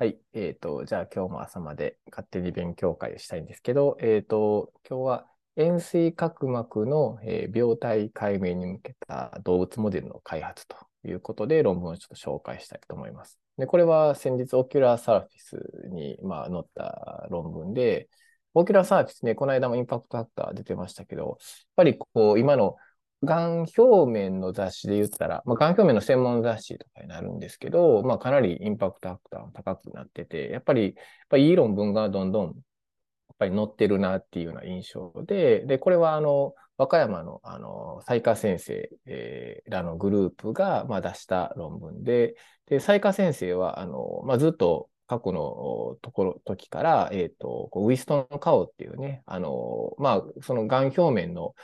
はい。えっ、と、じゃあ今日も朝まで勝手に勉強会をしたいんですけど、えっ、と、今日は円錐角膜の、えー病態解明に向けた動物モデルの開発ということで論文をちょっと紹介したいと思います。で、これは先日 Ocular Surface に、まあ、載った論文で、 Ocular Surface ね、この間もインパクトファクター出てましたけど、やっぱりこう、今の眼表面の雑誌で言ったら、まあ、眼表面の専門雑誌とかになるんですけど、まあ、かなりインパクトファクターが高くなってて、やっぱり、やっぱりいい論文がどんどん、やっぱり載ってるなっていうような印象で、で、これはあの、和歌山の、あの、西川先生、えーらのグループが、まあ、出した論文で、で、西川先生は、あの、まあ、ずっと過去のところ、時から、えっ、と、ウィストン・カオっていうね、あの、まあ、そのがん表面の、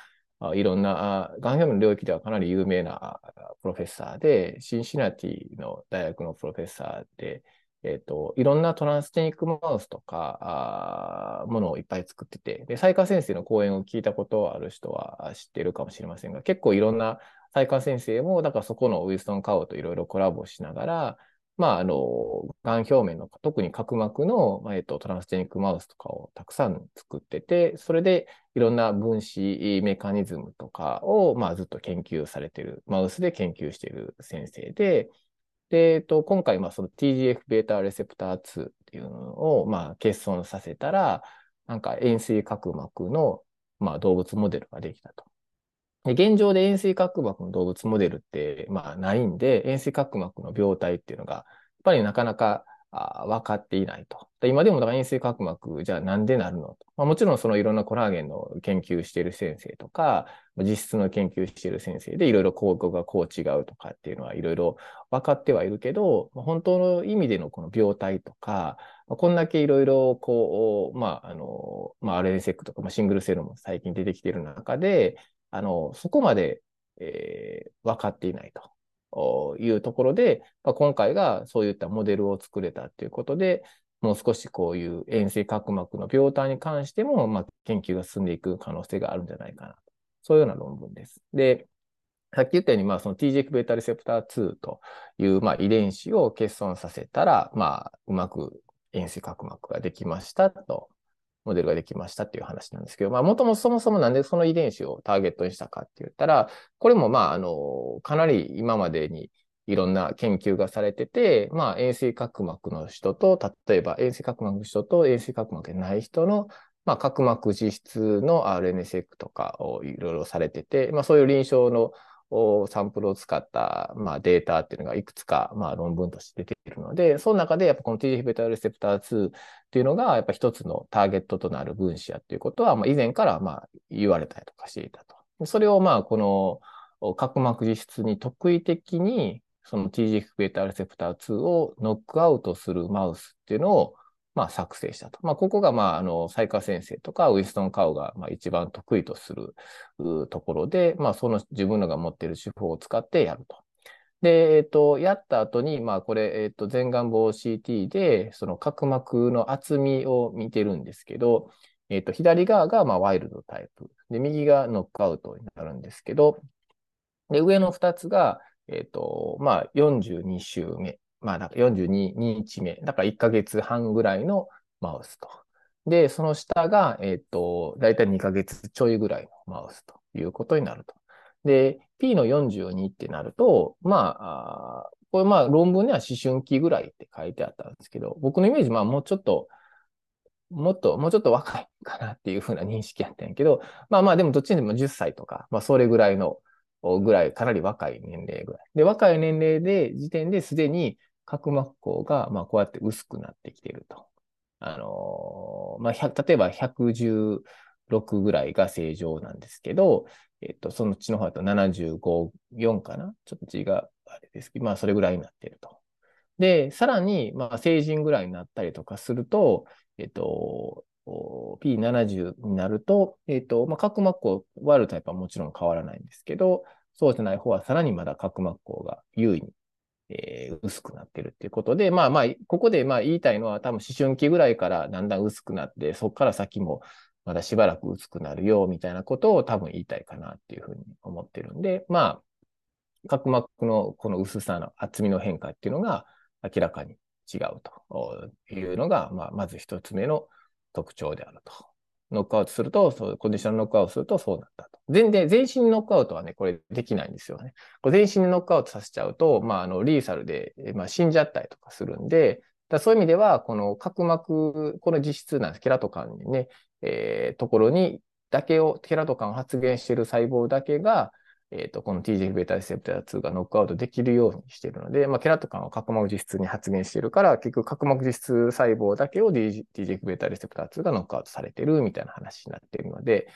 いろんな、あがん表の領域ではかなり有名なプロフェッサーで、シンシナティの大学のプロフェッサーで、えっ、と、いろんなトランステニックマウスとか、ものをいっぱい作ってて、で、西川先生の講演を聞いたことある人は知ってるかもしれませんが、結構いろんな西川先生も、だからそこのウィストン・カオといろいろコラボしながら、まあ、あの、がん表面の、特に角膜の、まあえっと、トランスジェニックマウスとかをたくさん作ってて、それでいろんな分子メカニズムとかを、まあ、ずっと研究されている、マウスで研究している先生で、で、えっと、今回、まあ、その TGF-β レセプター2っていうのを、まあ、欠損させたら、なんか円錐角膜の、まあ、動物モデルができたと。で現状で円錐角膜の動物モデルって、まあ、ないんで、円錐角膜の病態っていうのが、やっぱりなかなかあ分かっていないと。で今でもだから円錐角膜、じゃあなんでなるの？と。まあ、もちろんそのいろんなコラーゲンの研究している先生とか、実質の研究している先生でいろいろここがこう違うとかっていうのはいろいろ分かってはいるけど、まあ本当の意味でのこの病態とか、まあこんだけいろいろこう、まあ、あの、まあ、RNSEC とか、まあ、シングルセルも最近出てきている中で、あの、そこまで、えー分かっていないというところで、まあ、今回がそういったモデルを作れたということで、もう少しこういう円錐角膜の病態に関しても、まあ、研究が進んでいく可能性があるんじゃないかなと。そういうような論文です。で、さっき言ったように、まあ、その TGF-β レセプター2という、まあ、遺伝子を欠損させたら、まあ、うまく円錐角膜ができましたと、モデルができましたっていう話なんですけど、まあ、もともそもそもなんでその遺伝子をターゲットにしたかって言ったら、これもまあ、あの、かなり今までにいろんな研究がされてて、まあ、円錐角膜の人と、例えば円錐角膜の人と円錐角膜でない人の、まあ、角膜実質の RNSEC とかをいろいろされてて、まあ、そういう臨床のサンプルを使った、まあ、データっていうのがいくつか、まあ、論文として出ているので、その中でやっぱこの TGF-β レセプター2っていうのがやっぱ一つのターゲットとなる分子やっていうことは、まあ、以前からまあ言われたりとかしていたと。それをまあこの角膜実質に特異的にその TGF-β レセプター2をノックアウトするマウスっていうのをまあ作成したと。まあここがまああの、サイカ先生とかウィストン・カウがまあ一番得意とするうところで、まあその自分らが持っている手法を使ってやると。で、えっ、と、やった後に、まあこれ、えっ、と、前眼房 CT で、その角膜の厚みを見てるんですけど、えっ、と、左側がまあワイルドタイプ。で、右がノックアウトになるんですけど、で、上の2つが、えっ、と、まあ、42週目。まあ、だか42日目。だから1ヶ月半ぐらいのマウスと。で、その下が、えっ、と、だいたい2ヶ月ちょいぐらいのマウスということになると。で、P の42ってなると、まあ、あこれまあ論文には思春期ぐらいって書いてあったんですけど、僕のイメージ、まあもうちょっと、もっと、もうちょっと若いかなっていうふうな認識やったんやけど、まあまあでもどっちにでも10歳とか、まあそれぐらいの、ぐらい、かなり若い年齢ぐらい。で、若い年齢で、時点ですでに角膜孔が、まあこうやって薄くなってきてると。あのーまあ、例えば116ぐらいが正常なんですけど、えっと、そのうちの方だと75、4かな？ちょっと字があれですけど、まあそれぐらいになっていると。で、さらに、まあ成人ぐらいになったりとかすると、えっと、P70 になると、えっと、まあ、角膜孔、ワイルドタイプはもちろん変わらないんですけど、そうじゃない方はさらにまだ角膜孔が優位に、えー薄くなってるっていうことで、まあまあ、ここでまあ言いたいのは多分思春期ぐらいからだんだん薄くなって、そこから先もまだしばらく薄くなるよ、みたいなことを多分言いたいかなっていうふうに思ってるんで、まあ、角膜のこの薄さの厚みの変化っていうのが、明らかに違うというのが、まあ、まず一つ目の特徴であると。ノックアウトすると、そう、コンディションノックアウトするとそうなったと。全然、全身ノックアウトはね、これできないんですよね。これ全身ノックアウトさせちゃうと、まあ、あの、リーサルで、まあ、死んじゃったりとかするんで、だそういう意味では、この角膜、この実質なんです。ケラトカンにね、えー、ところにだけを、ケラトカンを発現している細胞だけが、えっ、ー、と、この TGF-β レセプター2がノックアウトできるようにしているので、まあ、ケラトカンは角膜実質に発現しているから、結局角膜実質細胞だけを TGF-β レセプター2がノックアウトされているみたいな話になっているので、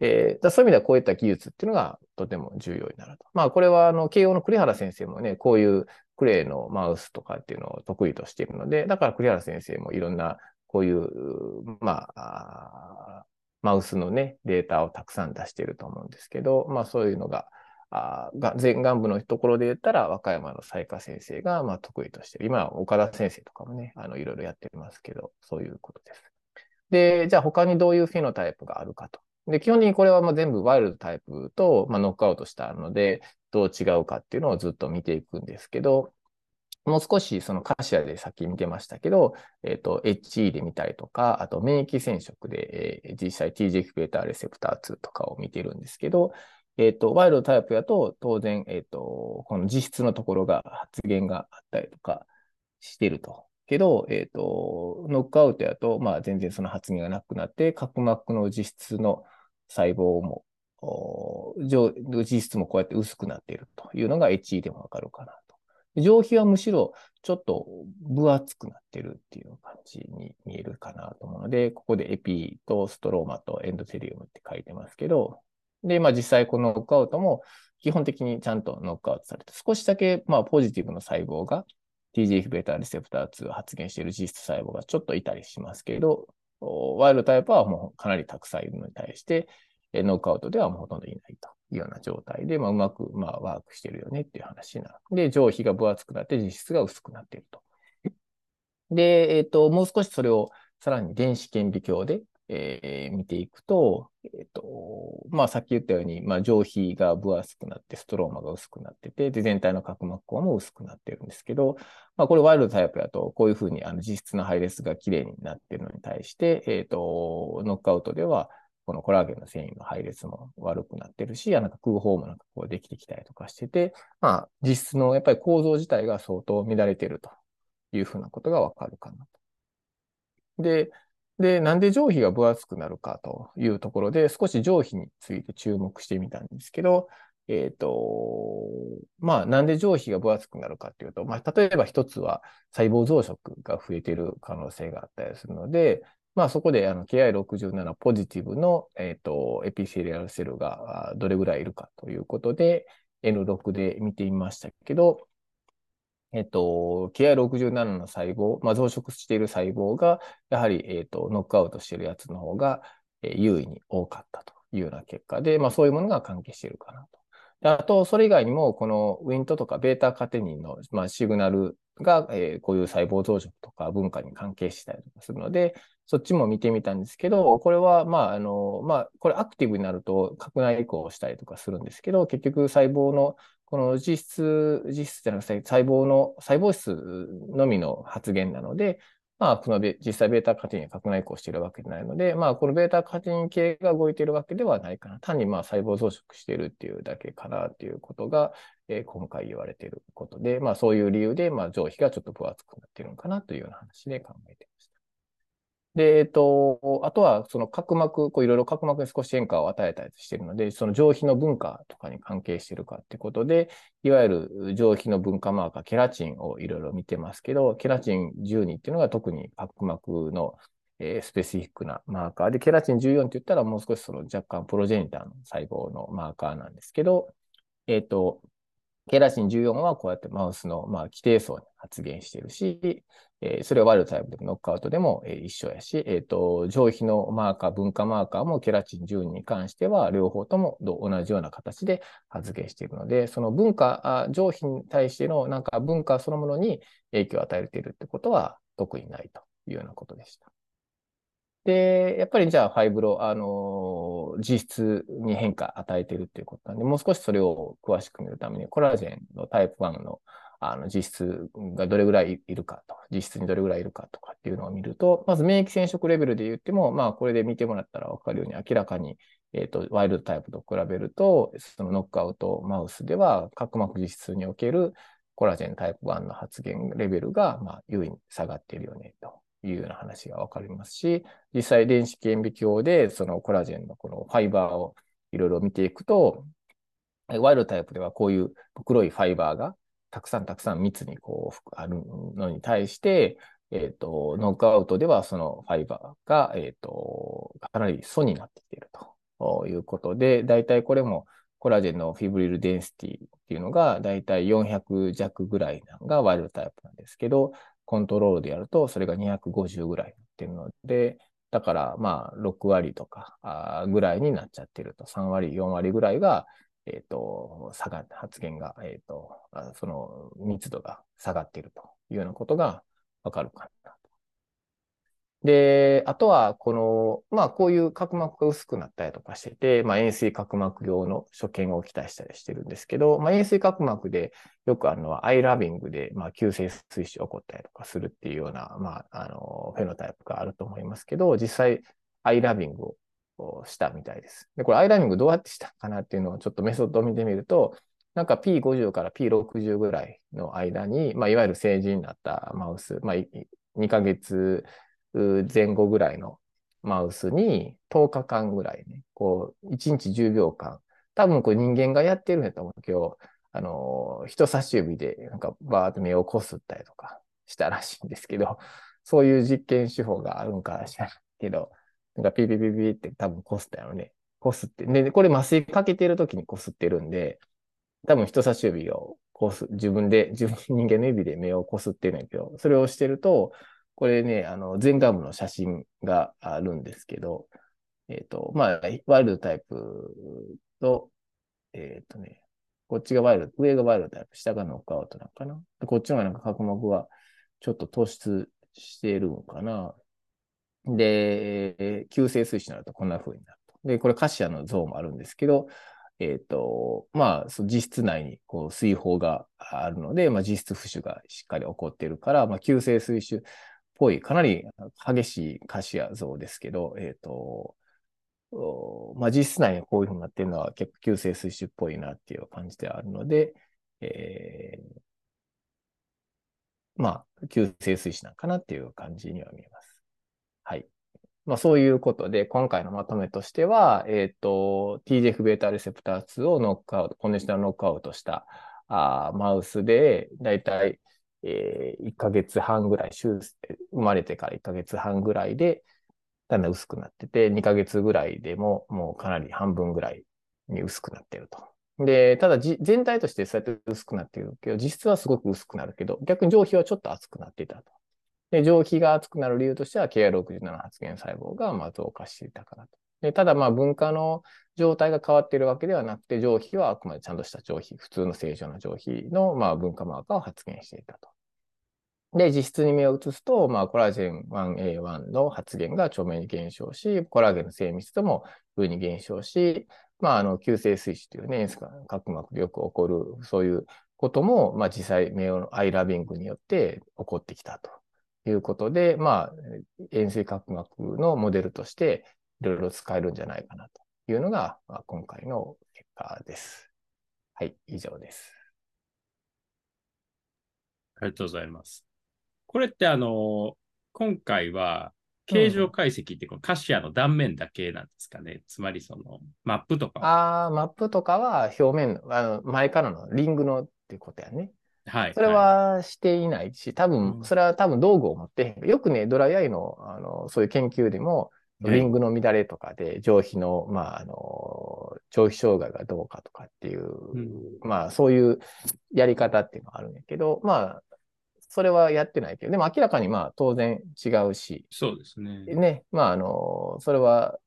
えー、そういう意味ではこういった技術っていうのがとても重要になると。まあ、これは、あの、慶応の栗原先生もね、こういうクレイのマウスとかっていうのを得意としているので、だから栗原先生もいろんな、こういう、まあ、マウスのね、データをたくさん出していると思うんですけど、まあそういうのが、あが前岸部のところで言ったら、和歌山の雑賀先生がまあ得意としてる。今岡田先生とかもね、あのいろいろやってますけど、そういうことです。で、じゃあ他にどういうフェノタイプがあるかと。で、基本的にこれはまあ全部ワイルドタイプと、まあ、ノックアウトしたので、どう違うかっていうのをずっと見ていくんですけど、もう少しそのカシアでさっき見てましたけど、えっ、ー、と、HE で見たりとか、あと免疫染色で、えー、実際 TGF-β レセプター2とかを見てるんですけど、えっ、ー、と、ワイルドタイプやと当然、えっ、と、この実質のところが発現があったりとかしてると。けど、えっ、と、ノックアウトやと、まあ全然その発現がなくなって、角膜の実質の細胞も、実質もこうやって薄くなっているというのが HE でもわかるかな上皮はむしろちょっと分厚くなってるっていう感じに見えるかなと思うので、ここでエピとストローマとエンドテリウムって書いてますけど、で、まあ実際このノックアウトも基本的にちゃんとノックアウトされて、少しだけまあポジティブの細胞が TGF-β レセプター2を発現している実質細胞がちょっといたりしますけど、ワイルドタイプはもうかなりたくさんいるのに対して、ノックアウトではもうほとんどいないと。ような状態で、まあ、うまく、まあ、ワークしてるよねっていう話な。で、上皮が分厚くなって実質が薄くなっていると。で、えっ、ー、と、もう少しそれをさらに電子顕微鏡で、えー、見ていくと、えっ、ー、と、まあ、さっき言ったように、まあ、上皮が分厚くなって、ストローマが薄くなってて、で、全体の角膜孔も薄くなってるんですけど、まあ、これワイルドタイプだと、こういうふうに、あの、実質の配列が綺麗になってるのに対して、えっ、と、ノックアウトでは、このコラーゲンの繊維の配列も悪くなってるし、なんか空砲もなんかこうできてきたりとかしてて、まあ実質のやっぱり構造自体が相当乱れてるというふうなことがわかるかなと。で、で、なんで上皮が分厚くなるかというところで、少し上皮について注目してみたんですけど、えっ、ー、と、まあ、なんで上皮が分厚くなるかっていうと、まあ、例えば一つは細胞増殖が増えている可能性があったりするので、まあそこであの KI67 ポジティブの、えーと、エピセリアルセルがどれぐらいいるかということで N6 で見てみましたけど、えっ、と、KI67 の細胞、まあ、増殖している細胞が、やはり、えっ、と、ノックアウトしているやつの方が、えー、優位に多かったというような結果で、まあそういうものが関係しているかなと。あと、それ以外にも、このウィントとかベータカテニンの、まあ、シグナルが、えー、こういう細胞増殖とか文化に関係したりとかするので、そっちも見てみたんですけど、これは、まあ、あの、まあ、これアクティブになると、核内移行をしたりとかするんですけど、結局細胞の、この実質、実質じゃなくて細胞の、細胞質のみの発現なので、まあ、この実際ベータカティンが核内移行しているわけでないので、まあ、このベータカティン系が動いているわけではないかな。単にまあ細胞増殖しているっていうだけかなっていうことが、えー、今回言われていることで、まあ、そういう理由で、まあ、上皮がちょっと分厚くなっているのかなというような話で考えていました。で、えっと、あとは、その角膜、こういろいろ角膜に少し変化を与えたりしているので、その上皮の文化とかに関係しているかってことで、いわゆる上皮の文化マーカー、ケラチンをいろいろ見てますけど、ケラチン12っていうのが特に角膜の、えー、スペシフィックなマーカーで、ケラチン14って言ったらもう少しその若干プロジェニターの細胞のマーカーなんですけど、えっ、と、ケラチン14はこうやってマウスの、まあ、規定層に発現しているし、えー、それはワイルドタイプでもノックアウトでも、えー、一緒やし、えっ、ー、と、上皮のマーカー、文化マーカーもケラチン12に関しては両方とも同じような形で発現しているので、その文化、上皮に対してのなんか文化そのものに影響を与えているってことは特にないというようなことでした。で、やっぱりじゃあファイブロ、あの、実質に変化与えているっていうことなんで、もう少しそれを詳しく見るために、コラージェンのタイプ1のあの実質がどれぐらいいるかと、実質にどれぐらいいるかとかっていうのを見ると、まず免疫染色レベルで言っても、まあ、これで見てもらったら分かるように、明らかに、えーと、ワイルドタイプと比べると、そのノックアウトマウスでは、角膜実質におけるコラジェンタイプ1の発現レベルが、まあ、優位に下がっているよねというような話が分かりますし、実際、電子顕微鏡でそのコラジェンのこのファイバーをいろいろ見ていくと、ワイルドタイプではこういう黒いファイバーがたくさんたくさん密にこう、あるのに対して、えっ、ー、と、ノックアウトではそのファイバーが、えっ、ー、と、かなり素になってきているということで、だいたいこれもコラジェンのフィブリルデンシティっていうのが、だいたい400弱ぐらいがワイルドタイプなんですけど、コントロールでやるとそれが250ぐらいっていうので、だからまあ6割とかぐらいになっちゃってると、3割、4割ぐらいがえっ、ー、と、下が、発言が、えっ、ー、と、その密度が下がっているというようなことがわかるかなと。で、あとは、この、まあ、こういう角膜が薄くなったりとかしてて、まあ、円錐角膜用の所見を期待したりしてるんですけど、まあ、円錐角膜でよくあの、アイラビングで、まあ、急性水腫起こったりとかするっていうような、まあ、あの、フェノタイプがあると思いますけど、実際、アイラビングをしたみたいです。で、これアイラーニングどうやってしたかなっていうのをちょっとメソッドを見てみると、なんか P50 から P60 ぐらいの間に、まあ、いわゆる成人になったマウス、まあ、2ヶ月前後ぐらいのマウスに10日間ぐらいね、こう、1日10秒間、多分これ人間がやってるんやと思う。今日、あの、人差し指でなんかバーッと目をこすったりとかしたらしいんですけど、そういう実験手法があるんか知らけど、なんかピピピピって多分こすったよね。こすって。で、これ麻酔かけてる時にこすってるんで、多分人差し指をこす、自分で、自分、人間の指で目をこすってるんやけど、それをしてると、これね、あの、前顔部の写真があるんですけど、えっ、ー、と、まあ、ワイルドタイプと、えっ、ー、とね、こっちがワイルド、上がワイルドタイプ、下がノックアウトなのかな。でこっちの方がなんか角膜がちょっと突出してるんかな。で、急性水死になるとこんな風になると。で、これカシアの像もあるんですけど、えっ、ー、と、まあ、その実質内にこう水泡があるので、まあ、実質浮腫がしっかり起こっているから、まあ、急性水腫っぽい、かなり激しいカシア像ですけど、えっ、ー、と、まあ、実質内にこういうふうになっているのは結構急性水腫っぽいなっていう感じであるので、えー、まあ、急性水腫なんかなっていう感じには見えます。まあ、そういうことで、今回のまとめとしては、えっ、ー、と、TGF-β レセプター2をノックアウト、コンディショナルノックアウトしたあマウスで、だいたい、え、1ヶ月半ぐらい、生まれてから1ヶ月半ぐらいで、だんだん薄くなってて、2ヶ月ぐらいでも、もうかなり半分ぐらいに薄くなってると。で、ただ全体としてそうやって薄くなってるけど、実質はすごく薄くなるけど、逆に上皮はちょっと厚くなっていたと。で、上皮が熱くなる理由としては KR67 発現細胞がま増加していたからと。で、ただまあ分化の状態が変わっているわけではなくて、上皮はあくまでちゃんとした上皮、普通の正常な上皮のま分化マーカーを発現していたと。で、実質に目を移すと、まあ、コラーゲン 1A1 の発現が著名に減少し、コラーゲンの精密度も上に減少し、まあ、あの、急性水死というね、角膜でよく起こる、そういうことも、まあ、実際、名誉のアイラビングによって起こってきたと。いうことで、まあ、円錐角膜のモデルとして、いろいろ使えるんじゃないかなというのが、まあ、今回の結果です。はい、以上です。ありがとうございます。これってあの、今回は、形状解析ってこの、カシアの断面だけなんですかね、うん、つまりその、マップとかああ、マップとかは表面、あの前からのリングのっていうことやね。はい。それはしていないし、多分、それは多分道具を持って、よくね、ドライアイの、あの、そういう研究でも、リングの乱れとかで、上皮の、まあ、あの、上皮障害がどうかとかっていう、うん、まあ、そういうやり方っていうのがあるんやけど、まあ、それはやってないけど、でも明らかにまあ、当然違うし。そうですね。ね、まあ、あの、それは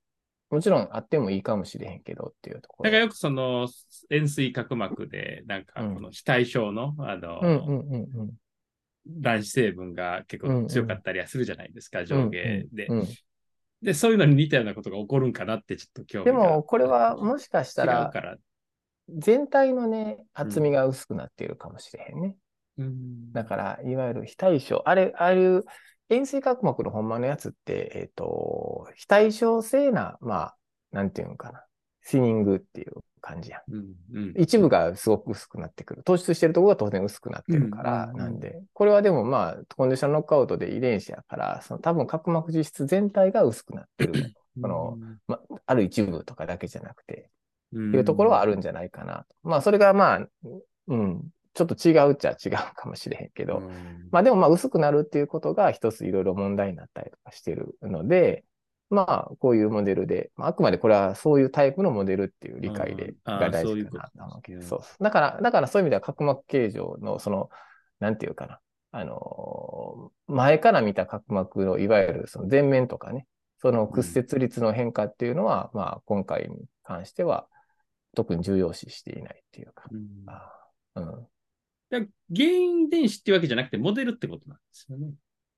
もちろんあってもいいかもしれへんけどっていうところ。なんかよくその円錐角膜で、なんかこの非対称の、あの、卵子成分が結構強かったりはするじゃないですか、上下で、で、そういうのに似たようなことが起こるんかなってちょっと今日。でもこれはもしかしたら、全体のね、厚みが薄くなっているかもしれへんね。うん、だから、いわゆる非対称、あれ、ああいう円錐角膜のほんまのやつって、えっ、と、非対称性な、まあ、なんていうのかな、スイニングっていう感じやん。うんうん一部がすごく薄くなってくる。突出してるところが当然薄くなってるから、うんうんうんなんで、これはでもまあ、コンディションノックアウトで遺伝子やから、その多分角膜実質全体が薄くなってる。そのある一部とかだけじゃなくて、ていうところはあるんじゃないかなと。まあ、それがまあ、うん、ちょっと違うっちゃ違うかもしれへんけど、うん。まあでもまあ薄くなるっていうことが一ついろいろ問題になったりとかしてるので、まあこういうモデルで、まあ、あくまでこれはそういうタイプのモデルっていう理解で、が大事かなと思うけど、そう。だから、だからそういう意味では角膜形状のその、なんていうかな、あのー前から見た角膜のいわゆるその前面とかね、その屈折率の変化っていうのは、まあ今回に関しては特に重要視していないっていうか、うん。うん、原因遺伝子っていうわけじゃなくて、モデルってことなんですよね。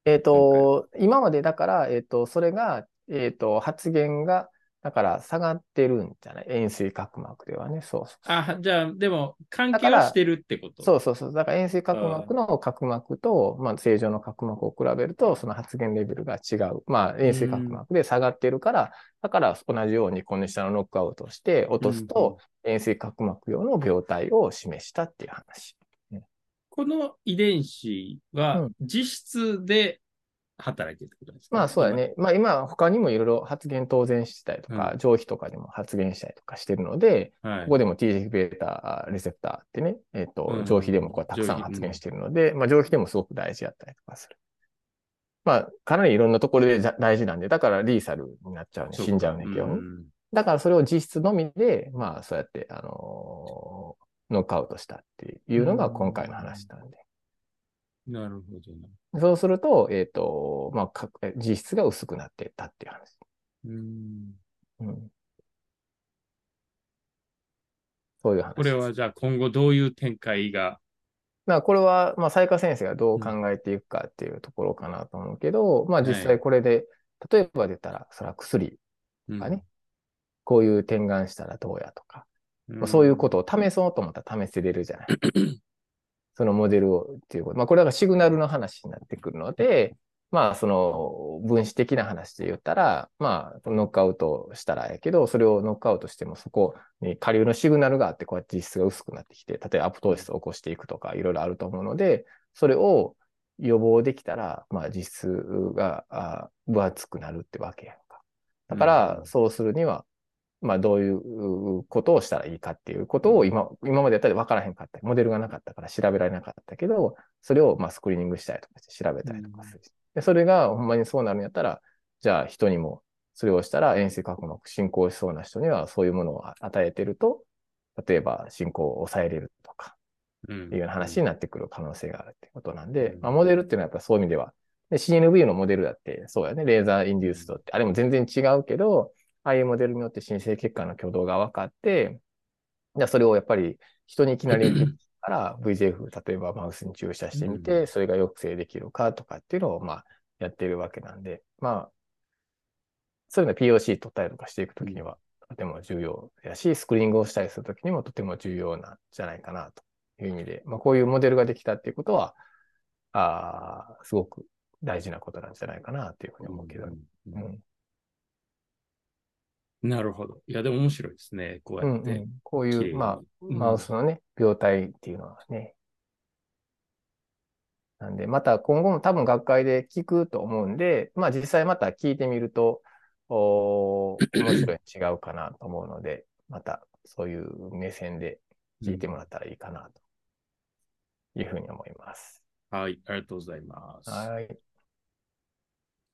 えっ、と、今までだから、えっ、と、それが、えっ、と、発現が、だから下がってるんじゃない？円錐角膜ではね。そうそうそう。あ、じゃあ、でも、関係はしてるってこと？そうそうそう。だから円錐角膜の角膜と、まあ、正常の角膜を比べると、その発現レベルが違う。まあ、円錐角膜で下がってるから、だから同じようにこの下のノックアウトして落とすと、円錐角膜用の病態を示したっていう話。この遺伝子はうん実質で働いてるってことですか、まあそうだね。まあ今他にもいろいろ発現当然してたりとか、う上皮とかでも発現したりとかしてるので、はい。ここでも TGF-β レセプターってね、えっ、とう、ん上皮でもこうたくさん発現してるので、まあ上皮でもすごく大事だったりとかする。まあかなりいろんなところで大事なんで、だからリーサルになっちゃうね。死んじゃうねんけどね。うんだからそれを実質のみで、まあそうやって、あのーノックアウトしたっていうのが今回の話なんで。なるほどな。そうすると、えっ、と、まあか、実質が薄くなってったっていう話。うんうん。そういう話。これはじゃあ今後どういう展開が？まあ、これは、まあ、斉川先生がどう考えていくかっていうところかなと思うけど、まあ、実は際これで、例えば出たら、それは薬、うんかねこういう点眼したらどうやとか、うんまあそういうことを試そうと思ったら試せれるじゃない。そのモデルをっていうこと。まあ、これはシグナルの話になってくるので、まあ、その分子的な話で言ったら、まあ、ノックアウトしたらやけど、それをノックアウトしてもそこに下流のシグナルがあって、こうやって実質が薄くなってきて、例えばアプトーシスを起こしていくとか、いろいろあると思うので、それを予防できたら、まあ、実質があ分厚くなるってわけやんか。だから、うんそうするには、まあ、どういうことをしたらいいかっていうことを今、今までやったら分からへんかった。モデルがなかったから調べられなかったけど、それをまあスクリーニングしたりとかして調べたりとかする。で、それがほんまにそうなるんやったら、じゃあ人にもそれをしたら遠征角膜進行しそうな人にはそういうものを与えてると、例えば進行を抑えれるとか、うん。いうような話になってくる可能性があるってことなんで、うん。まあ、モデルっていうのはやっぱそういう意味では、で CNV のモデルだってそうやね、レーザーインデュースドって、あれも全然違うけど、ああいうモデルによって新生血管の挙動が分かって、じゃあそれをやっぱり人にいきなり から VJF、例えばマウスに注射してみうて、それが抑制できるかとかっていうのをまあやってるわけなんで、まあ、そういうの POC 取ったりとかしていくときにはとても重要やし、スクリーニングをしたりするときにもとても重要なんじゃないかなという意味で、まあこういうモデルができたっていうことは、ああ、すごく大事なことなんじゃないかなっていうふうに思うけど、ううん。んなるほど。いや、でも面白いですね。こううんやって。うんこういう、まあ、うんマウスのね、病態っていうのはね。なんで、また今後も多分学会で聞くと思うんで、まあ実際また聞いてみると、おー面白い、違うかなと思うので、またそういう目線で聞いてもらったらいいかなというふうに思います。はい、ありがとうございます。はい。